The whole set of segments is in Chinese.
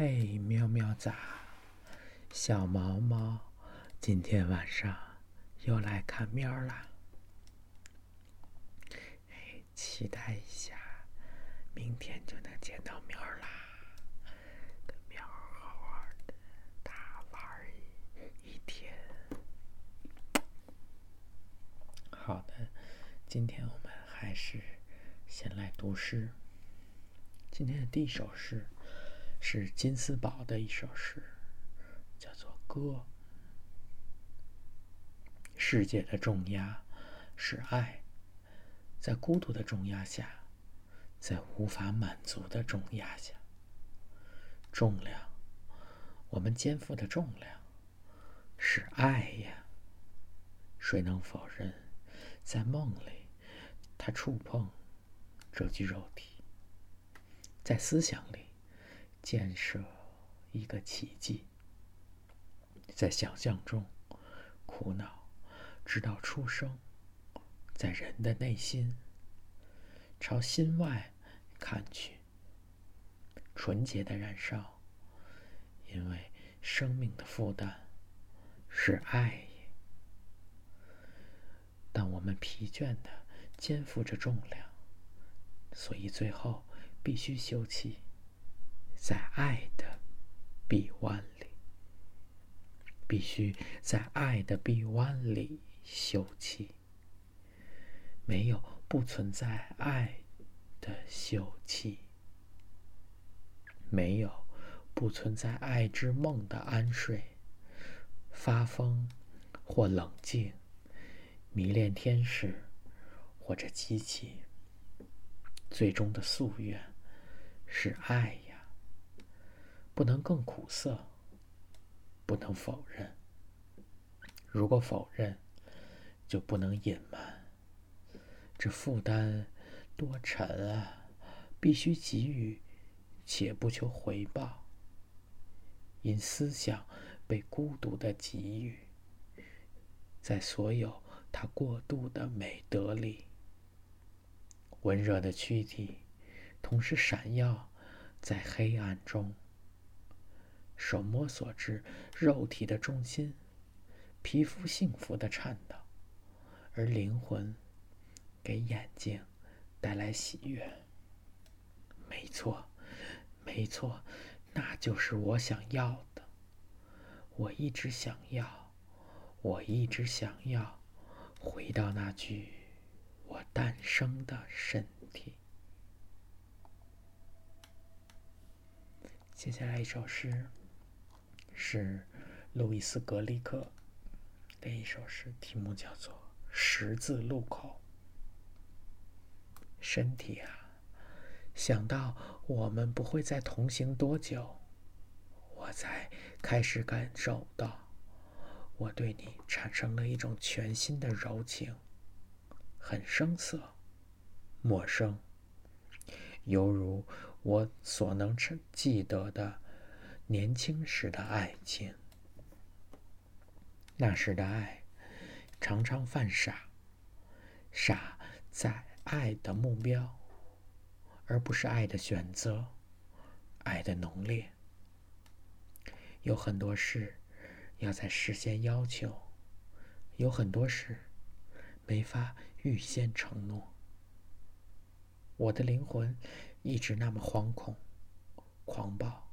嘿，喵喵仔，小毛毛，今天晚上又来看喵啦！嘿，期待一下，明天就能见到喵啦，跟喵好好的大玩一一天。好的，今天我们还是先来读诗。今天的第一首诗是金斯堡的一首诗，叫做《歌》。世界的重压是爱，在孤独的重压下，在无法满足的重压下，重量，我们肩负的重量是爱呀。谁能否认，在梦里，他触碰这具肉体？在思想里建设一个奇迹，在想象中苦恼，直到出生，在人的内心朝心外看去，纯洁的燃烧，因为生命的负担是爱。但我们疲倦的肩负着重量，所以最后。必须休憩，在爱的臂弯里。必须在爱的臂弯里休憩。没有不存在爱的休憩，没有不存在爱之梦的安睡。发疯或冷静，迷恋天使或者机器，最终的夙愿。是爱，不能更苦涩，不能否认。如果否认，就不能隐瞒。这负担多沉啊！必须给予，且不求回报。因思想被孤独的给予，在所有它过度的美德里，温热的躯体。同时闪耀在黑暗中，手摸索至肉体的中心，皮肤幸福的颤抖，而灵魂给眼睛带来喜悦。没错，没错，那就是我想要的。我一直想要，我一直想要回到那具我诞生的身体。接下来一首诗是路易斯·格里克的一首诗，题目叫做《十字路口》。身体啊，想到我们不会再同行多久，我才开始感受到，我对你产生了一种全新的柔情，很生涩，陌生，犹如。我所能记得的年轻时的爱情，那时的爱常常犯傻，傻在爱的目标，而不是爱的选择，爱的浓烈。有很多事要在事先要求，有很多事没法预先承诺。我的灵魂。一直那么惶恐、狂暴，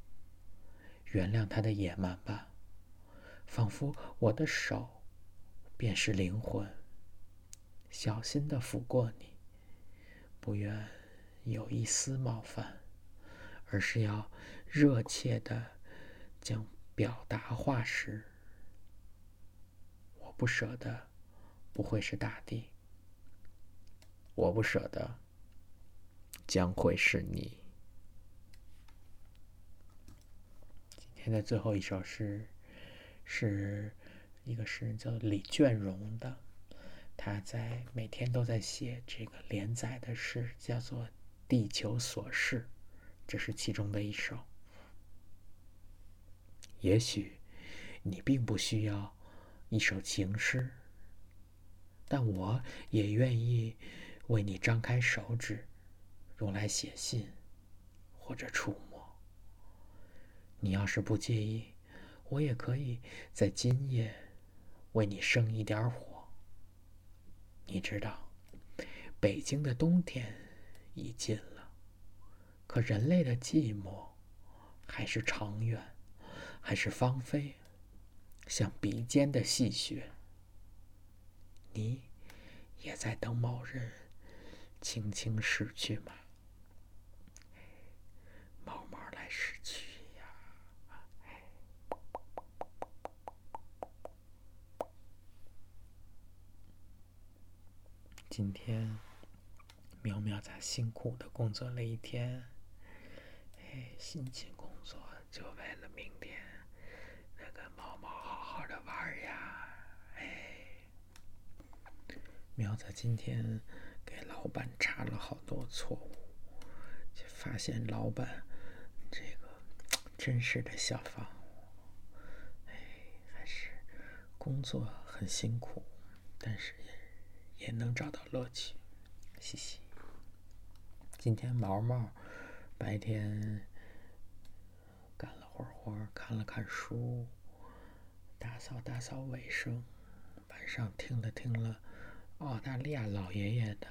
原谅他的野蛮吧，仿佛我的手便是灵魂，小心的抚过你，不愿有一丝冒犯，而是要热切的将表达化时，我不舍得，不会是大地，我不舍得。将会是你。现在最后一首诗，是一个诗人叫李卷荣的，他在每天都在写这个连载的诗，叫做《地球琐事》，这是其中的一首。也许你并不需要一首情诗，但我也愿意为你张开手指。用来写信，或者触摸。你要是不介意，我也可以在今夜为你生一点火。你知道，北京的冬天已近了，可人类的寂寞还是长远，还是芳菲，像鼻尖的细雪。你也在等某人轻轻逝去吗？慢慢来逝去呀！今天，苗苗在辛苦的工作了一天，哎，辛勤工作就为了明天。能跟毛毛好好的玩呀！哎，苗子今天给老板查了好多错误，就发现老板这个真是的小方，哎，还是工作很辛苦，但是也也能找到乐趣。嘻嘻。今天毛毛白天干了会儿活，看了看书，打扫打扫卫生，晚上听了听了澳大利亚老爷爷的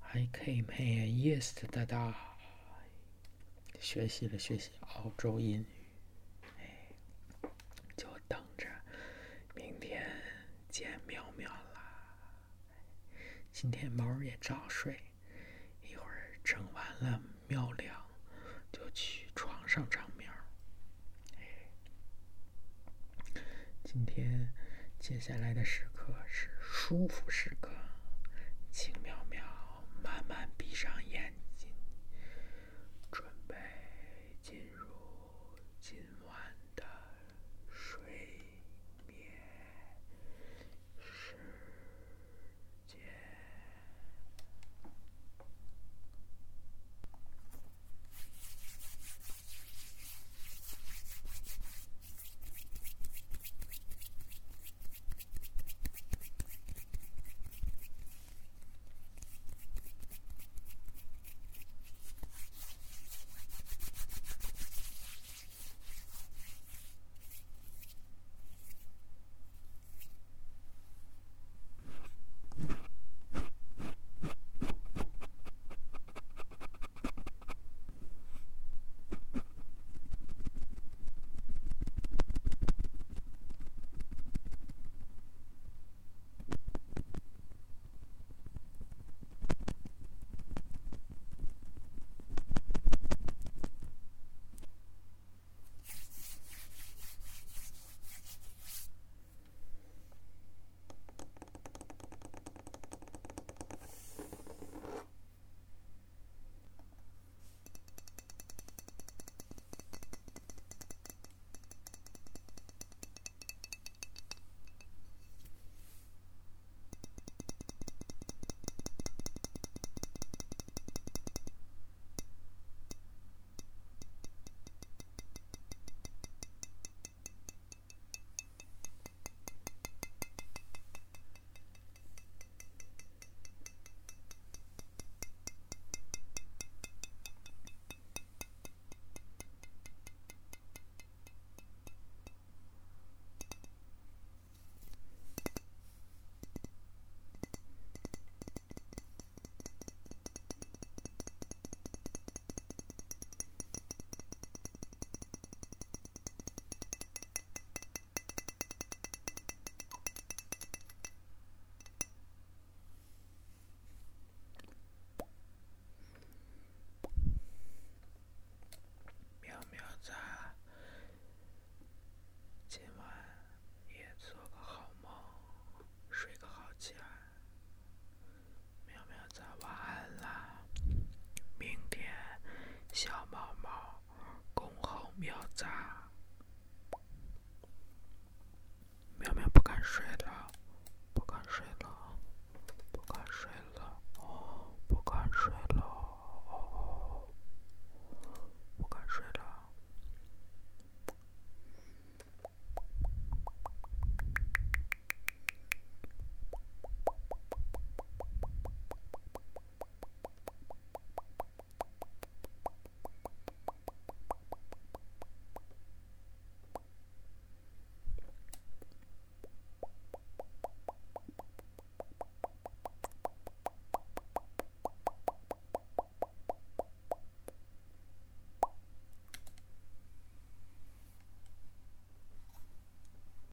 I came here yesterday，学习了学习澳洲英语，哎，就等着明天见苗苗啦。今天猫儿也早睡，一会儿整完了喵粮，就去床上长喵。今天接下来的时刻是舒服时刻，